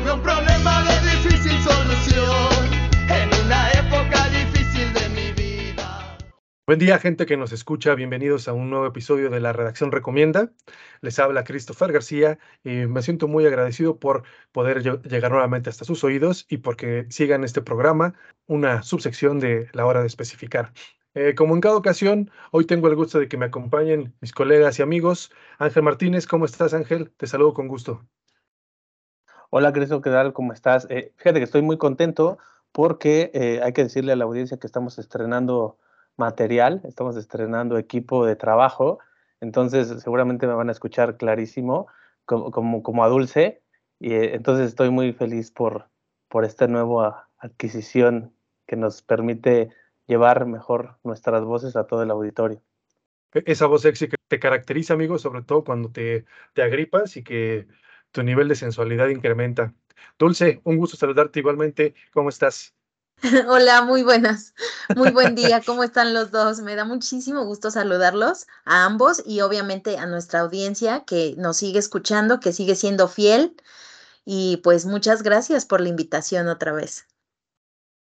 Un problema de difícil solución en una época difícil de mi vida. Buen día, gente que nos escucha. Bienvenidos a un nuevo episodio de la Redacción Recomienda. Les habla Christopher García y me siento muy agradecido por poder lle- llegar nuevamente hasta sus oídos y porque sigan este programa, una subsección de la hora de especificar. Eh, como en cada ocasión, hoy tengo el gusto de que me acompañen mis colegas y amigos. Ángel Martínez, ¿cómo estás, Ángel? Te saludo con gusto. Hola, Cristo, ¿qué tal? ¿Cómo estás? Eh, fíjate que estoy muy contento porque eh, hay que decirle a la audiencia que estamos estrenando material, estamos estrenando equipo de trabajo, entonces seguramente me van a escuchar clarísimo como, como, como a Dulce, y eh, entonces estoy muy feliz por, por esta nueva adquisición que nos permite llevar mejor nuestras voces a todo el auditorio. E- Esa voz sexy que te caracteriza, amigo, sobre todo cuando te, te agripas y que tu nivel de sensualidad incrementa. Dulce, un gusto saludarte igualmente. ¿Cómo estás? Hola, muy buenas. Muy buen día. ¿Cómo están los dos? Me da muchísimo gusto saludarlos a ambos y obviamente a nuestra audiencia que nos sigue escuchando, que sigue siendo fiel. Y pues muchas gracias por la invitación otra vez.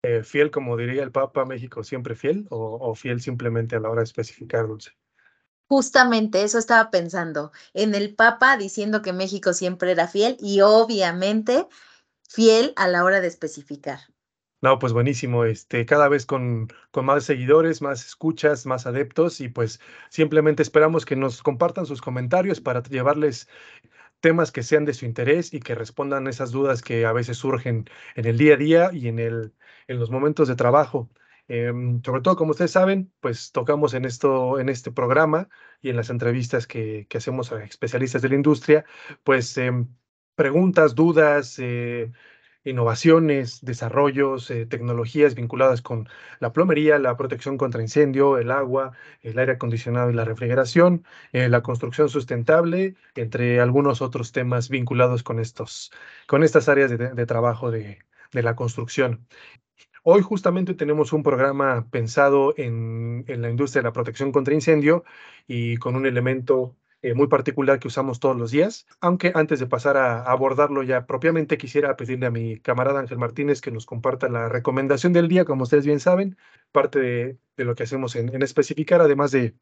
Eh, ¿Fiel, como diría el Papa, México siempre fiel o, o fiel simplemente a la hora de especificar, Dulce? Justamente eso estaba pensando en el Papa diciendo que México siempre era fiel y obviamente fiel a la hora de especificar. No, pues buenísimo, este, cada vez con, con más seguidores, más escuchas, más adeptos y pues simplemente esperamos que nos compartan sus comentarios para llevarles temas que sean de su interés y que respondan esas dudas que a veces surgen en el día a día y en el, en los momentos de trabajo. Em, sobre todo, como ustedes saben, pues tocamos en esto, en este programa y en las entrevistas que, hacemos a especialistas de la industria, pues em, preguntas, dudas, eh, innovaciones, desarrollos, eh, tecnologías vinculadas con la plomería, la protección contra incendio, el agua, el aire acondicionado y la refrigeración, eh, la construcción sustentable, entre algunos otros temas vinculados con estos, con estas áreas de, de trabajo de, de la construcción. Hoy justamente tenemos un programa pensado en, en la industria de la protección contra incendio y con un elemento eh, muy particular que usamos todos los días. Aunque antes de pasar a, abordarlo ya propiamente, quisiera pedirle a mi camarada Ángel Martínez que nos comparta la recomendación del día, como ustedes bien saben, parte de, lo que hacemos en especificar, además de,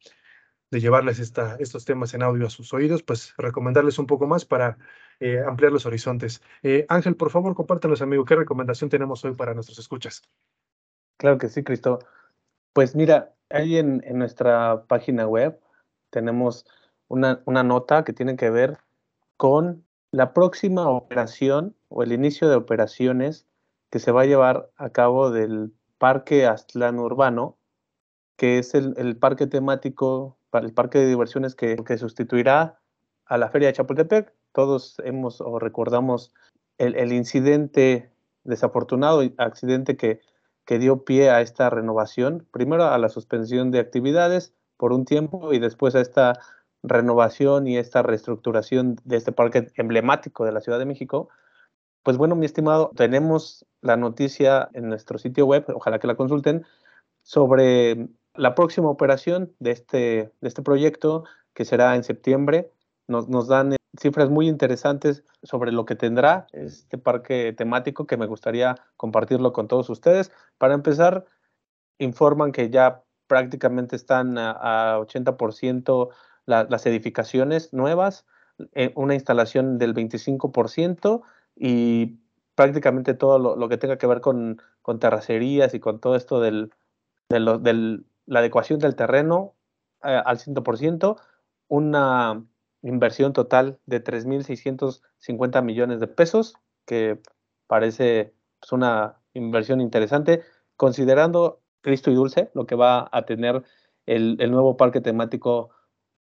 de llevarles esta, estos temas en audio a sus oídos, pues recomendarles un poco más para eh, ampliar los horizontes. Eh, Ángel, por favor, compártanos, amigo, qué recomendación tenemos hoy para nuestros escuchas. Claro que sí, Cristo. Pues mira, ahí en, en nuestra página web tenemos una, una nota que tiene que ver con la próxima operación o el inicio de operaciones que se va a llevar a cabo del Parque Aztlán Urbano, que es el, el parque temático, el parque de diversiones que, sustituirá a la Feria de Chapultepec. Todos hemos o recordamos el, el incidente desafortunado, accidente que, que dio pie a esta renovación, primero a la suspensión de actividades por un tiempo y después a esta renovación y esta reestructuración de este parque emblemático de la Ciudad de México. Pues bueno, mi estimado, tenemos la noticia en nuestro sitio web, ojalá que la consulten, sobre la próxima operación de este, de este proyecto que será en septiembre. Nos, nos dan eh, cifras muy interesantes sobre lo que tendrá este parque temático que me gustaría compartirlo con todos ustedes. Para empezar, informan que ya prácticamente están a, a 80% la, las edificaciones nuevas, eh, una instalación del 25% y prácticamente todo lo, que tenga que ver con, con, terracerías y con todo esto del, del, la adecuación del terreno eh, al 100%, una inversión total de 3.650 millones de pesos, que parece pues, una inversión interesante, considerando Cristo y Dulce, lo que va a tener el, nuevo parque temático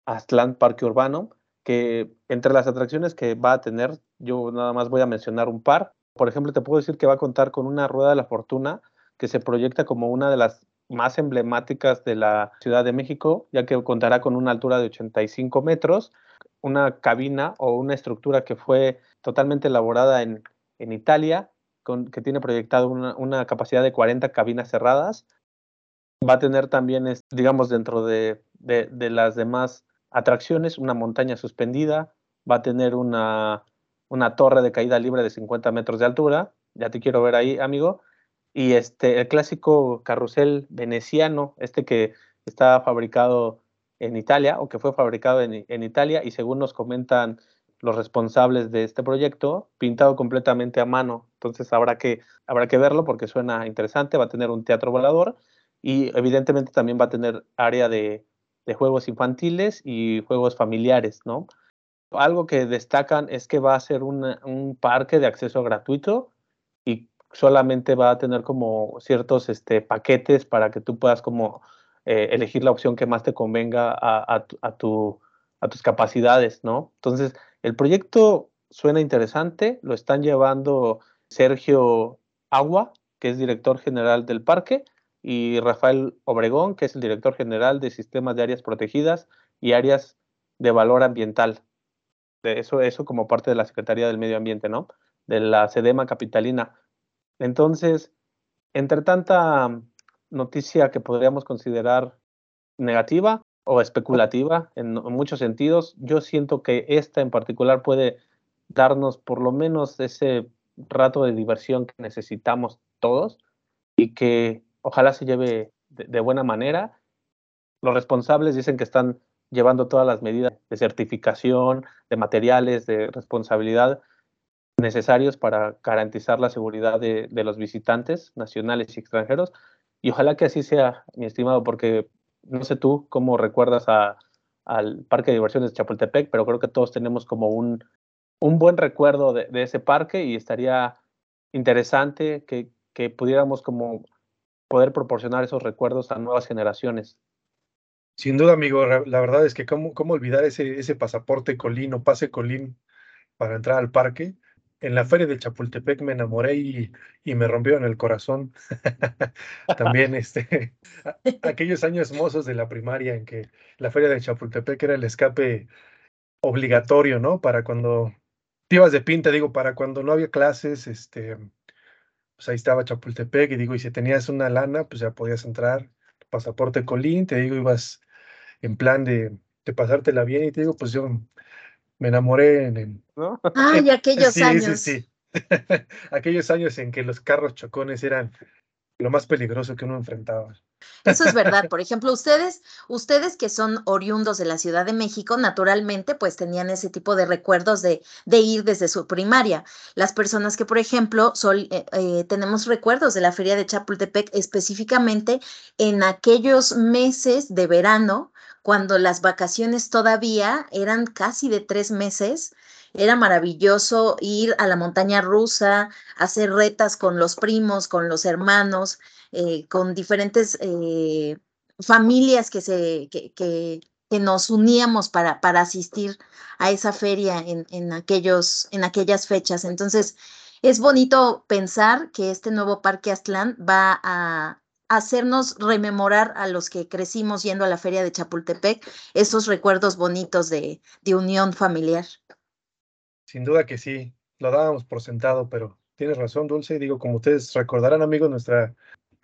Aztlán Parque Urbano, que entre las atracciones que va a tener, yo nada más voy a mencionar un par. Por ejemplo, te puedo decir que va a contar con una rueda de la fortuna que se proyecta como una de las más emblemáticas de la Ciudad de México, ya que contará con una altura de 85 metros, una cabina o una estructura que fue totalmente elaborada en, en Italia, con, que tiene proyectado una, una, capacidad de 40 cabinas cerradas. Va a tener también, digamos, dentro de, de, de las demás atracciones, una montaña suspendida, va a tener una, una torre de caída libre de 50 metros de altura. Ya te quiero ver ahí, amigo. Y este, el clásico carrusel veneciano, este que está fabricado en Italia o que fue fabricado en, en Italia y según nos comentan los responsables de este proyecto, pintado completamente a mano. Entonces habrá que, habrá que verlo porque suena interesante, va a tener un teatro volador y evidentemente también va a tener área de, de juegos infantiles y juegos familiares, ¿no? Algo que destacan es que va a ser un parque de acceso gratuito y solamente va a tener como ciertos este, paquetes para que tú puedas como eh, elegir la opción que más te convenga a, a, a, tu, a tus capacidades, ¿no? Entonces, el proyecto suena interesante, lo están llevando Sergio Agua, que es director general del parque, y Rafael Obregón, que es el director general de sistemas de áreas protegidas y áreas de valor ambiental. De eso, eso como parte de la Secretaría del Medio Ambiente, ¿no? De la SEDEMA Capitalina. Entonces, entre tanta noticia que podríamos considerar negativa, o especulativa en, muchos sentidos. Yo siento que esta en particular puede darnos por lo menos ese rato de diversión que necesitamos todos y que ojalá se lleve de, buena manera. Los responsables dicen que están llevando todas las medidas de certificación, de materiales, de responsabilidad necesarios para garantizar la seguridad de, de los visitantes nacionales y extranjeros. Y ojalá que así sea, mi estimado, porque no sé tú cómo recuerdas al Parque de Diversiones de Chapultepec, pero creo que todos tenemos como un, un buen recuerdo de, ese parque y estaría interesante que, que, pudiéramos como poder proporcionar esos recuerdos a nuevas generaciones. Sin duda, amigo, la verdad es que cómo, cómo olvidar ese, ese pasaporte colín o pase colín para entrar al parque en la feria de Chapultepec me enamoré y, y me en el corazón. También este, aquellos años mozos de la primaria en que la feria de Chapultepec era el escape obligatorio, ¿no? Para cuando te ibas de pinta, digo, para cuando no había clases, este, pues ahí estaba Chapultepec y digo, y si tenías una lana, pues ya podías entrar, pasaporte colín, te digo, ibas en plan de, de pasártela bien y te digo, pues yo me enamoré en el... ¿no? Ay, aquellos años. Sí, sí. aquellos años en que los carros chocones eran lo más peligroso que uno enfrentaba. Eso es verdad. Por ejemplo, ustedes, ustedes que son oriundos de la Ciudad de México, naturalmente, pues tenían ese tipo de recuerdos de, de ir desde su primaria. Las personas que, por ejemplo, eh, eh, tenemos recuerdos de la Feria de Chapultepec específicamente en aquellos meses de verano, cuando las vacaciones todavía eran casi de tres meses. Era maravilloso ir a la montaña rusa, hacer retas con los primos, con los hermanos, eh, con diferentes eh, familias que, se, que, que, nos uníamos para, para asistir a esa feria en, en, aquellos, en aquellas fechas. Entonces, es bonito pensar que este nuevo Parque Aztlán va a, hacernos rememorar a los que crecimos yendo a la feria de Chapultepec esos recuerdos bonitos de, de unión familiar. Sin duda que sí, lo dábamos por sentado, pero tienes razón, Dulce. Digo, como ustedes recordarán, amigos, nuestra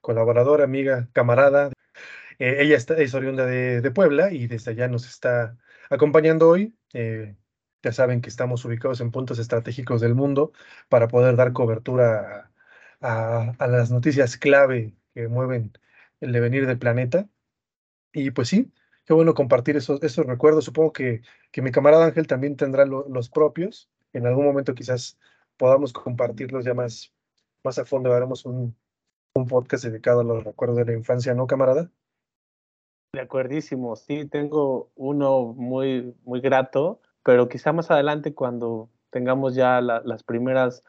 colaboradora, amiga, camarada, eh, ella está, es oriunda de, de, Puebla y desde allá nos está acompañando hoy. Eh, ya saben que estamos ubicados en puntos estratégicos del mundo para poder dar cobertura a, a las noticias clave que mueven el devenir del planeta. Y pues sí, qué bueno compartir esos, esos recuerdos. Supongo que, que mi camarada Ángel también tendrá los propios. En algún momento quizás podamos compartirlos ya más, más a fondo. Haremos un, un podcast dedicado a los recuerdos de la infancia, ¿no, camarada? De acuerdísimo, sí, tengo uno muy, muy grato, pero quizá más adelante cuando tengamos ya la, las primeras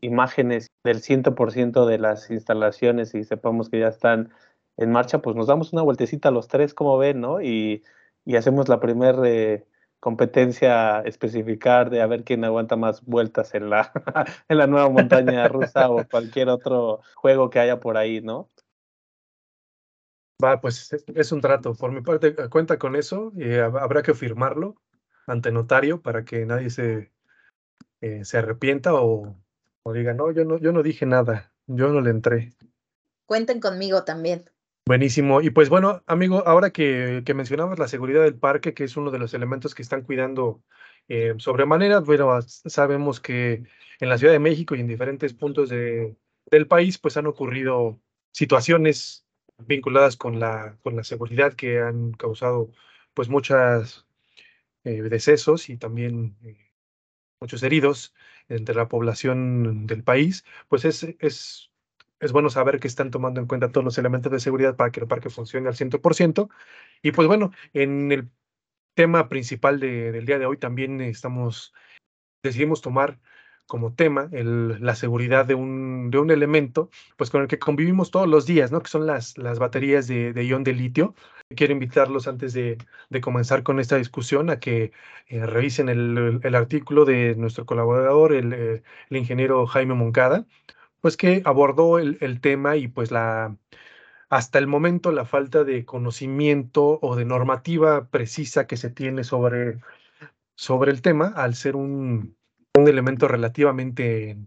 imágenes del 100% de las instalaciones y sepamos que ya están en marcha, pues nos damos una vueltecita a los tres, como ven, ¿no? Y, y hacemos la primera eh, competencia especificar de a ver quién aguanta más vueltas en la, en la nueva montaña rusa o cualquier otro juego que haya por ahí, ¿no? Va, pues es un trato. Por mi parte, cuenta con eso y habrá que firmarlo ante notario para que nadie se, eh, se arrepienta o, diga, no, yo no, yo no dije nada, yo no le entré. Cuenten conmigo también. Buenísimo. Y pues bueno, amigo, ahora que, que mencionamos la seguridad del parque, que es uno de los elementos que están cuidando eh, sobremanera, pero sabemos que en la Ciudad de México y en diferentes puntos de, del país, pues han ocurrido situaciones vinculadas con la, con la seguridad que han causado pues muchas eh, decesos y también eh, muchos heridos entre la población del país, pues es, es, es bueno saber que están tomando en cuenta todos los elementos de seguridad para que el parque funcione al 100%. Y pues bueno, en el tema principal de, del día de hoy también estamos, decidimos tomar como tema la seguridad de un, de un elemento pues con el que convivimos todos los días, ¿no? que son las, las baterías de, de ion de litio. Quiero invitarlos antes de, de, comenzar con esta discusión a que eh, revisen el, el, artículo de nuestro colaborador, el, eh, el, ingeniero Jaime Moncada, pues que abordó el, el tema y pues la, hasta el momento la falta de conocimiento o de normativa precisa que se tiene sobre, sobre el tema, al ser un, un elemento relativamente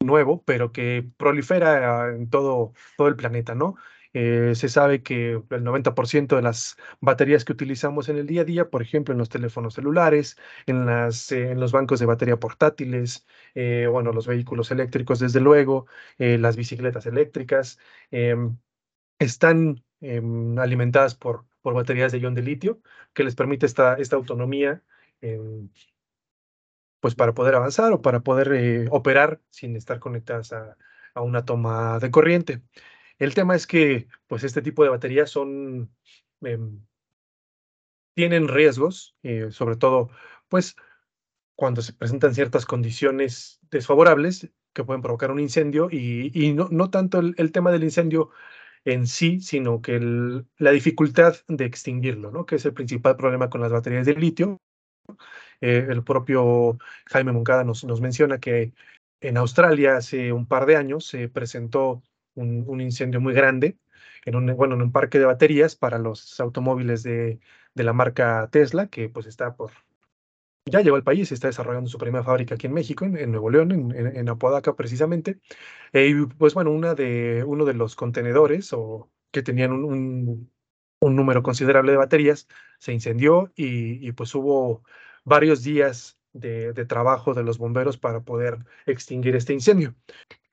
nuevo, pero que prolifera en todo, todo el planeta, ¿no? Eh, se sabe que el 90% de las baterías que utilizamos en el día a día, por ejemplo, en los teléfonos celulares, en, las, eh, en los bancos de batería portátiles, eh, bueno, los vehículos eléctricos, desde luego, las bicicletas eléctricas, em, están em, alimentadas por, por baterías de ion de litio, que les permite esta, esta autonomía em, pues para poder avanzar o para poder eh, operar sin estar conectadas a, a, una toma de corriente. El tema es que pues este tipo de baterías son, eh, tienen riesgos, eh, sobre todo pues cuando se presentan ciertas condiciones desfavorables que pueden provocar un incendio y, y no, no, tanto el, tema del incendio en sí, sino que la dificultad de extinguirlo, ¿no? que es el principal problema con las baterías de litio, eh, el propio Jaime Moncada nos, menciona que en Australia hace un par de años se presentó un, incendio muy grande en un, bueno, en un parque de baterías para los automóviles de, la marca Tesla, que pues está por... Ya llegó al país, está desarrollando su primera fábrica aquí en México, en, Nuevo León, en, Apodaca precisamente. Eh, y pues bueno, una de, uno de los contenedores o que tenían un, un número considerable de baterías se incendió y, pues hubo varios días de, trabajo de los bomberos para poder extinguir este incendio.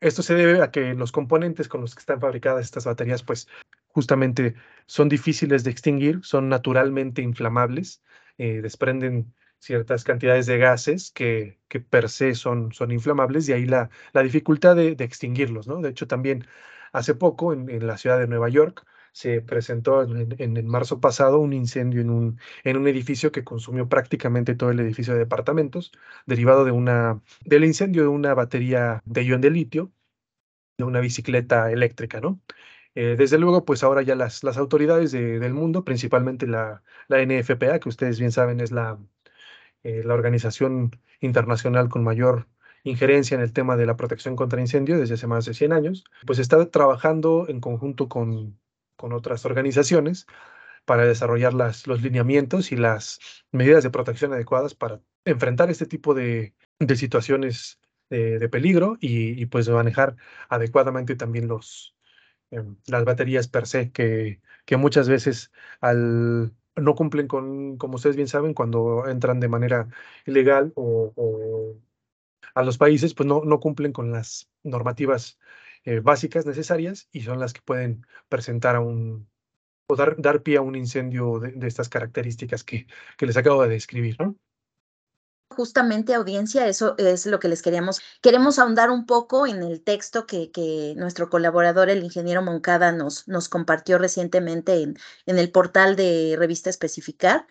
Esto se debe a que los componentes con los que están fabricadas estas baterías, pues justamente son difíciles de extinguir, son naturalmente inflamables, eh, desprenden ciertas cantidades de gases que, que per se son, son inflamables y ahí la, la dificultad de, extinguirlos, ¿no? De hecho, también hace poco en la ciudad de Nueva York, se presentó en, en, marzo pasado un incendio en un, en un edificio que consumió prácticamente todo el edificio de departamentos, derivado de una, del incendio de una batería de ion de litio, de una bicicleta eléctrica, ¿no? Eh, desde luego, pues ahora ya las, las autoridades de, del mundo, principalmente la, la, NFPA, que ustedes bien saben es la, eh, la organización internacional con mayor injerencia en el tema de la protección contra incendios desde hace más de 100 años, pues está trabajando en conjunto con, con otras organizaciones para desarrollar las, los lineamientos y las medidas de protección adecuadas para enfrentar este tipo de, de situaciones de, de peligro y, y, pues manejar adecuadamente también los, eh, las baterías per se, que, que muchas veces al, no cumplen con, como ustedes bien saben, cuando entran de manera ilegal o, o a los países, pues no, no cumplen con las normativas eh, básicas necesarias y son las que pueden presentar a un o dar, dar pie a un incendio de, estas características que, que, les acabo de describir. Justamente audiencia, eso es lo que les queríamos. Queremos ahondar un poco en el texto que, que nuestro colaborador, el ingeniero Moncada, nos, nos compartió recientemente en, en el portal de Revista Especificar.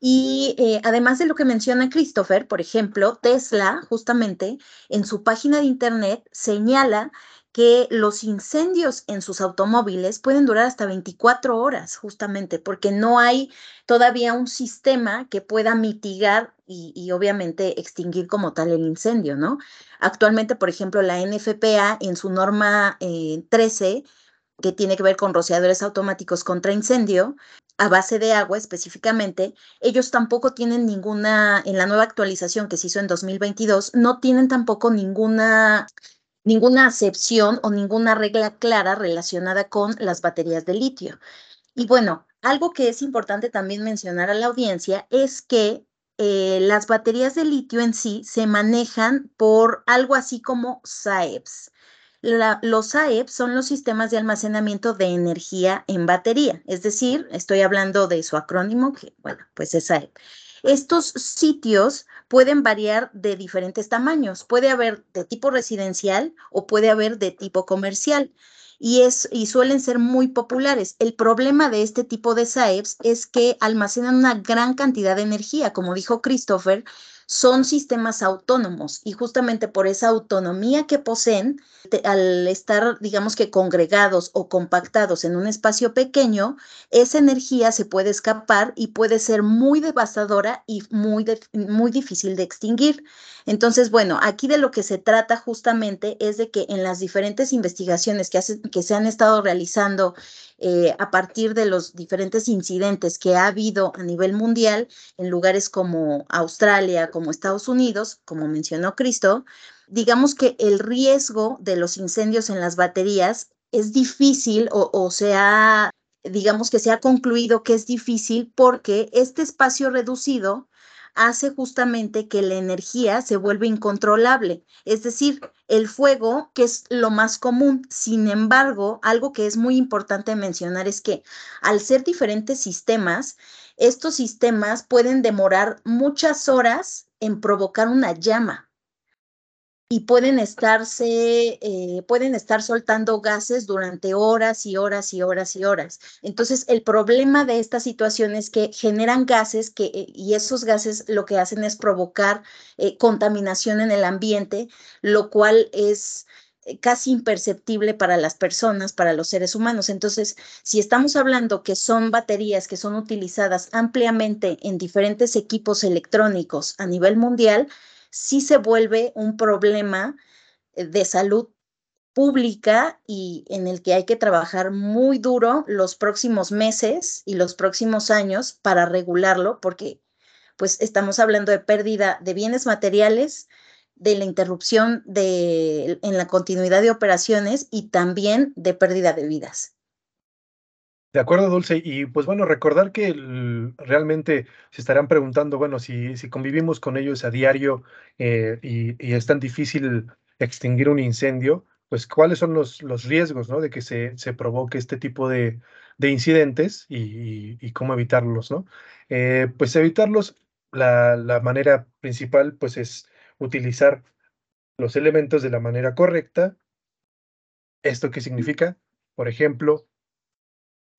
Y eh, además de lo que menciona Christopher, por ejemplo, Tesla, justamente en su página de internet señala que los incendios en sus automóviles pueden durar hasta 24 horas, justamente, porque no hay todavía un sistema que pueda mitigar y, obviamente extinguir como tal el incendio, ¿no? Actualmente, por ejemplo, la NFPA en su norma eh, 13, que tiene que ver con rociadores automáticos contra incendio, a base de agua específicamente, ellos tampoco tienen ninguna, en la nueva actualización que se hizo en 2022, no tienen tampoco ninguna ninguna acepción o ninguna regla clara relacionada con las baterías de litio. Y bueno, algo que es importante también mencionar a la audiencia es que eh, las baterías de litio en sí se manejan por algo así como Los SAEPs son los sistemas de almacenamiento de energía en batería, es decir, estoy hablando de su acrónimo, que bueno, pues es SAEP. Estos sitios pueden variar de diferentes tamaños. Puede haber de tipo residencial o puede haber de tipo comercial. Y, es, y suelen ser muy populares. El problema de este tipo de SAEPs es que almacenan una gran cantidad de energía. Como dijo Christopher, son sistemas autónomos y justamente por esa autonomía que poseen, al estar, digamos que congregados o compactados en un espacio pequeño, esa energía se puede escapar y puede ser muy devastadora y muy, muy difícil de extinguir. Entonces, bueno, aquí de lo que se trata justamente es de que en las diferentes investigaciones que, que se han estado realizando eh, a partir de los diferentes incidentes que ha habido a nivel mundial en lugares como Australia, como Estados Unidos, como mencionó Cristo, digamos que el riesgo de los incendios en las baterías es difícil o, o se ha, digamos que se ha concluido que es difícil porque este espacio reducido hace justamente que la energía se vuelva incontrolable, es decir, el fuego, que es lo más común. Sin embargo, algo que es muy importante mencionar es que al ser diferentes sistemas, estos sistemas pueden demorar muchas horas en provocar una llama y pueden estarse, eh, pueden estar soltando gases durante horas y horas y horas y horas. Entonces, el problema de esta situación es que generan gases que, eh, y esos gases lo que hacen es provocar eh, contaminación en el ambiente, lo cual es casi imperceptible para las personas, para los seres humanos. Entonces, si estamos hablando que son baterías que son utilizadas ampliamente en diferentes equipos electrónicos a nivel mundial, sí se vuelve un problema eh, de salud pública y en el que hay que trabajar muy duro los próximos meses y los próximos años para regularlo, porque pues estamos hablando de pérdida de bienes materiales, de la interrupción de, en la continuidad de operaciones y también de pérdida de vidas. De acuerdo, Dulce. Y pues bueno, recordar que realmente se estarán preguntando, bueno, si, si convivimos con ellos a diario eh, y, es tan difícil extinguir un incendio, pues cuáles son los, los riesgos, ¿no? De que se, se provoque este tipo de, de incidentes y, cómo evitarlos, ¿no? Eh, pues evitarlos, la, la manera principal, pues es utilizar los elementos de la manera correcta. ¿Esto qué significa? Por ejemplo,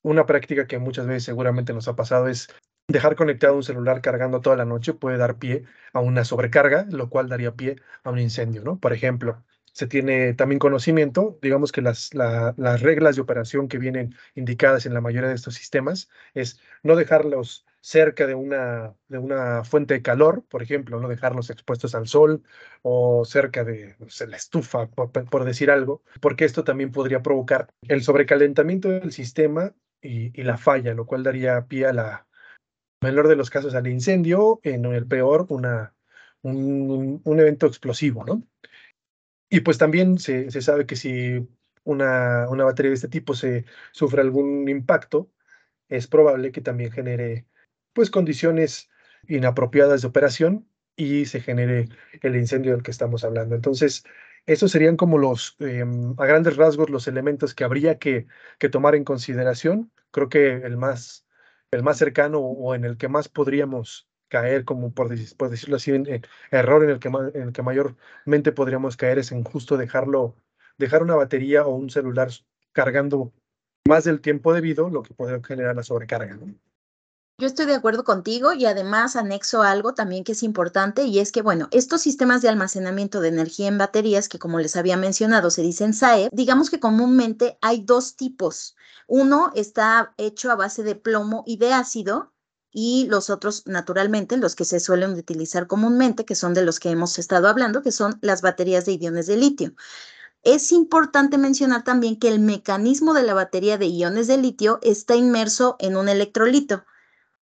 una práctica que muchas veces seguramente nos ha pasado es dejar conectado un celular cargando toda la noche puede dar pie a una sobrecarga, lo cual daría pie a un incendio, ¿no? Por ejemplo, se tiene también conocimiento, digamos que las, las reglas de operación que vienen indicadas en la mayoría de estos sistemas es no dejarlos cerca de una, de una fuente de calor, por ejemplo, no dejarlos expuestos al sol o cerca de la estufa, por, decir algo, porque esto también podría provocar el sobrecalentamiento del sistema y, la falla, lo cual daría pie a la menor de los casos al incendio, en el peor una, un, un evento explosivo, ¿no? Y pues también se, se sabe que si una, una, batería de este tipo se sufre algún impacto, es probable que también genere pues condiciones inapropiadas de operación y se genere el incendio del que estamos hablando. Entonces, esos serían como los, em, a grandes rasgos, los elementos que habría que, que, tomar en consideración. Creo que el más, el más cercano o en el que más podríamos caer, como por, decirlo así, en, error en el, que, en el que mayormente podríamos caer es en justo dejarlo, dejar una batería o un celular cargando más del tiempo debido, lo que puede generar la sobrecarga. Yo estoy de acuerdo contigo y además anexo algo también que es importante y es que, bueno, estos sistemas de almacenamiento de energía en baterías, que como les había mencionado se dicen SAE, digamos que comúnmente hay dos tipos. Uno está hecho a base de plomo y de ácido y los otros, naturalmente, los que se suelen utilizar comúnmente, que son de los que hemos estado hablando, que son las baterías de iones de litio. Es importante mencionar también que el mecanismo de la batería de iones de litio está inmerso en un electrolito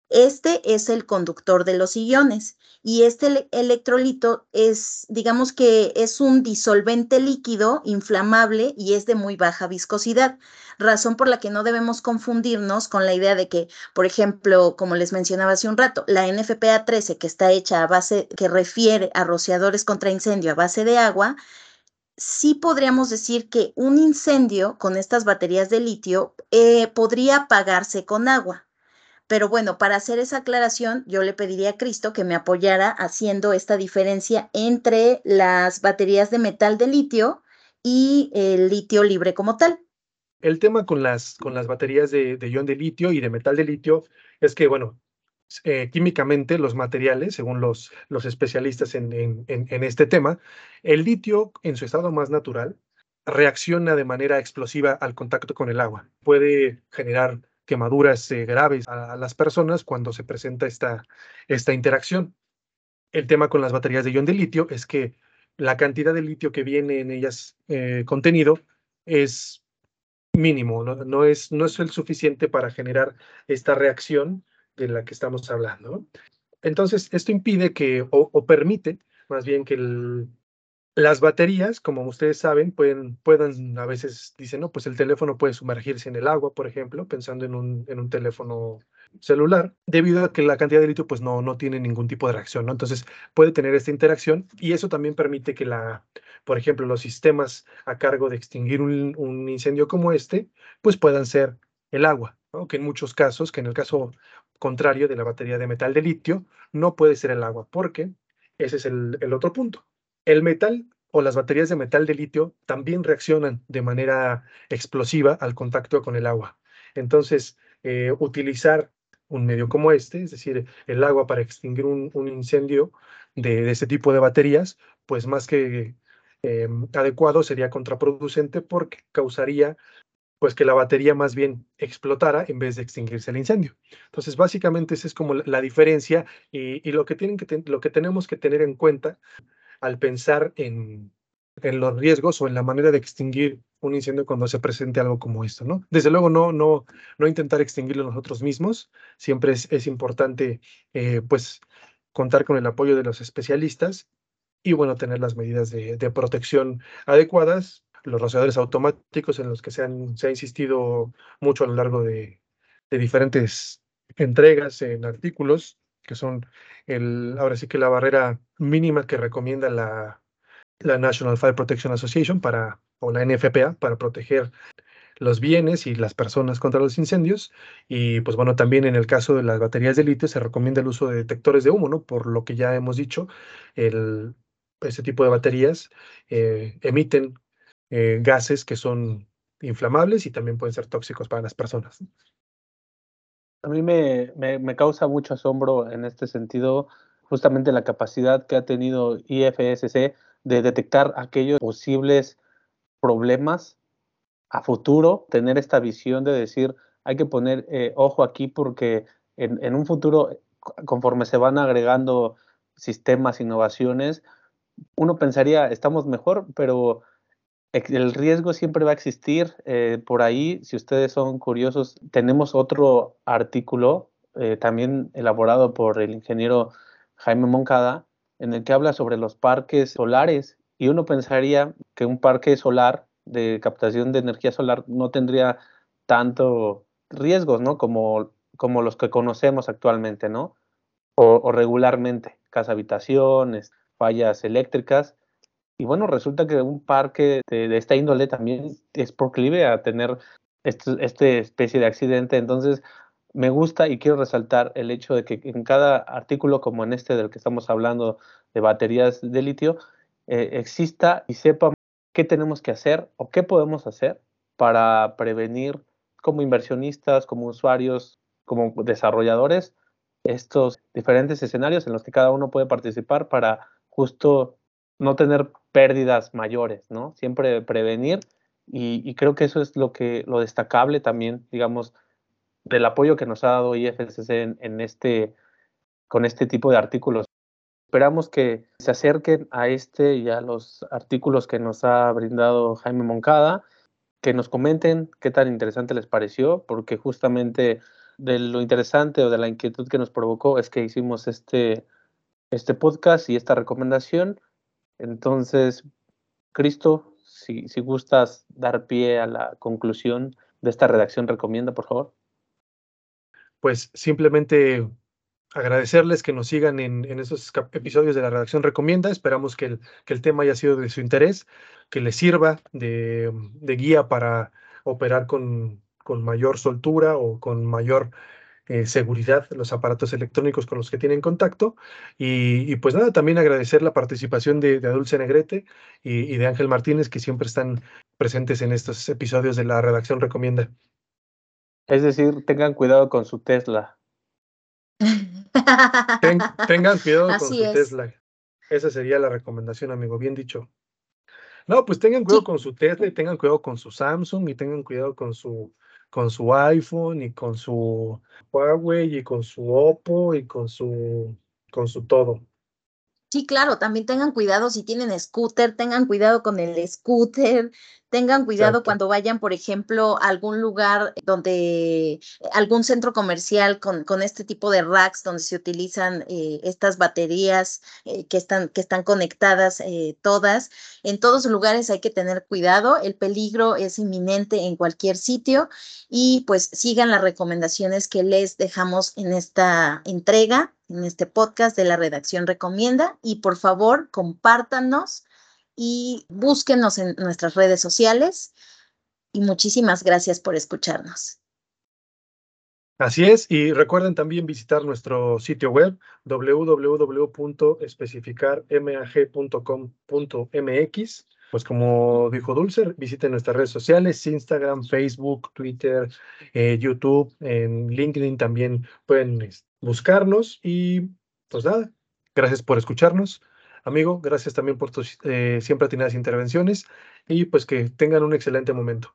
Este es el conductor de los iones y este electrolito es, digamos que es un disolvente líquido inflamable y es de muy baja viscosidad, razón por la que no debemos confundirnos con la idea de que, por ejemplo, como les mencionaba hace un rato, la NFPA 13 que está hecha a base, que refiere a rociadores contra incendio a base de agua, sí podríamos decir que un incendio con estas baterías de litio eh, podría apagarse con agua pero bueno, para hacer esa aclaración, yo le pediría a Cristo que me apoyara haciendo esta diferencia entre las baterías de metal de litio y el litio libre como tal. El tema con las, con las baterías de, ion de litio y de metal de litio es que, bueno, eh, químicamente los materiales, según los, los especialistas en, en, este tema, el litio en su estado más natural reacciona de manera explosiva al contacto con el agua. Puede generar quemaduras eh, graves a, las personas cuando se presenta esta, esta interacción. El tema con las baterías de ion de litio es que la cantidad de litio que viene en ellas eh, contenido es mínimo, ¿no? es, no es el suficiente para generar esta reacción de la que estamos hablando. Entonces, esto impide que, o, o permite más bien que el, las baterías, como ustedes saben, pueden, pueden, a veces dicen, no, pues el teléfono puede sumergirse en el agua, por ejemplo, pensando en un, en un teléfono celular, debido a que la cantidad de litio pues no, no tiene ningún tipo de reacción, ¿no? Entonces puede tener esta interacción y eso también permite que la, por ejemplo, los sistemas a cargo de extinguir un, incendio como este, pues puedan ser el agua, ¿no? Que en muchos casos, que en el caso contrario de la batería de metal de litio, no puede ser el agua, porque ese es el otro punto el metal o las baterías de metal de litio también reaccionan de manera explosiva al contacto con el agua. Entonces, eh, utilizar un medio como este, es decir, el agua para extinguir un, incendio de, este tipo de baterías, pues más que eh, adecuado sería contraproducente porque causaría pues que la batería más bien explotara en vez de extinguirse el incendio. Entonces, básicamente esa es como la, diferencia y, lo, que tienen que lo que tenemos que tener en cuenta al pensar en, los riesgos o en la manera de extinguir un incendio cuando se presente algo como esto, ¿no? Desde luego, no, no, no intentar extinguirlo nosotros mismos. Siempre es, importante, eh, pues, contar con el apoyo de los especialistas y, bueno, tener las medidas de, protección adecuadas. Los rociadores automáticos en los que se, han, se ha insistido mucho a lo largo de, de diferentes entregas en artículos, que son el, ahora sí que la barrera mínima que recomienda la, la National Fire Protection Association para, o la NFPA para proteger los bienes y las personas contra los incendios. Y pues bueno, también en el caso de las baterías de litio se recomienda el uso de detectores de humo, ¿no? Por lo que ya hemos dicho, el, este tipo de baterías eh, emiten eh, gases que son inflamables y también pueden ser tóxicos para las personas. A mí me, me, causa mucho asombro en este sentido justamente la capacidad que ha tenido IFSC de detectar aquellos posibles problemas a futuro, tener esta visión de decir, hay que poner eh, ojo aquí porque en, en, un futuro, conforme se van agregando sistemas, innovaciones, uno pensaría, estamos mejor, pero el riesgo siempre va a existir. Eh, por ahí, si ustedes son curiosos, tenemos otro artículo eh, también elaborado por el ingeniero Jaime Moncada, en el que habla sobre los parques solares. Y uno pensaría que un parque solar de captación de energía solar no tendría tanto riesgos, ¿no? Como, como los que conocemos actualmente, ¿no? O, o regularmente, casa habitaciones, fallas eléctricas y bueno, resulta que un parque de, esta índole también es proclive a tener esta este especie de accidente. Entonces, me gusta y quiero resaltar el hecho de que en cada artículo como en este del que estamos hablando de baterías de litio, eh, exista y sepa qué tenemos que hacer o qué podemos hacer para prevenir como inversionistas, como usuarios, como desarrolladores, estos diferentes escenarios en los que cada uno puede participar para justo no tener pérdidas mayores, ¿no? Siempre prevenir y, creo que eso es lo que lo destacable también, digamos, del apoyo que nos ha dado IFSC en, este con este tipo de artículos. Esperamos que se acerquen a este y a los artículos que nos ha brindado Jaime Moncada, que nos comenten qué tan interesante les pareció, porque justamente de lo interesante o de la inquietud que nos provocó es que hicimos este, este podcast y esta recomendación. Entonces, Cristo, si, si gustas dar pie a la conclusión de esta redacción, recomienda, por favor. Pues simplemente agradecerles que nos sigan en, en esos episodios de la redacción recomienda. Esperamos que el, que el tema haya sido de su interés, que les sirva de, de guía para operar con, con, mayor soltura o con mayor eh, seguridad los aparatos electrónicos con los que tienen contacto. Y, y pues nada, también agradecer la participación de, de Dulce Negrete y, y de Ángel Martínez, que siempre están presentes en estos episodios de la redacción recomienda. Es decir, tengan cuidado con su Tesla. Ten, tengan cuidado con su es. Tesla. Esa sería la recomendación, amigo. Bien dicho. No, pues tengan cuidado Sí. con su Tesla y tengan cuidado con su Samsung y tengan cuidado con su con su iPhone y con su Huawei y con su Oppo y con su con su todo. Sí, claro, también tengan cuidado si tienen scooter, tengan cuidado con el scooter, tengan cuidado Exacto. cuando vayan, por ejemplo, a algún lugar donde, algún centro comercial con, con este tipo de racks donde se utilizan eh, estas baterías eh, que están, que están conectadas eh, todas. En todos lugares hay que tener cuidado, el peligro es inminente en cualquier sitio y pues sigan las recomendaciones que les dejamos en esta entrega, en este podcast de la redacción recomienda y por favor compártanos y búsquenos en nuestras redes sociales y muchísimas gracias por escucharnos. Así es, y recuerden también visitar nuestro sitio web www.especificarmag.com.mx. Pues como dijo Dulce, visiten nuestras redes sociales, Instagram, Facebook, Twitter, eh, YouTube, en LinkedIn también pueden es, buscarnos y pues nada, gracias por escucharnos. Amigo, gracias también por tus eh, siempre atinadas intervenciones y pues que tengan un excelente momento.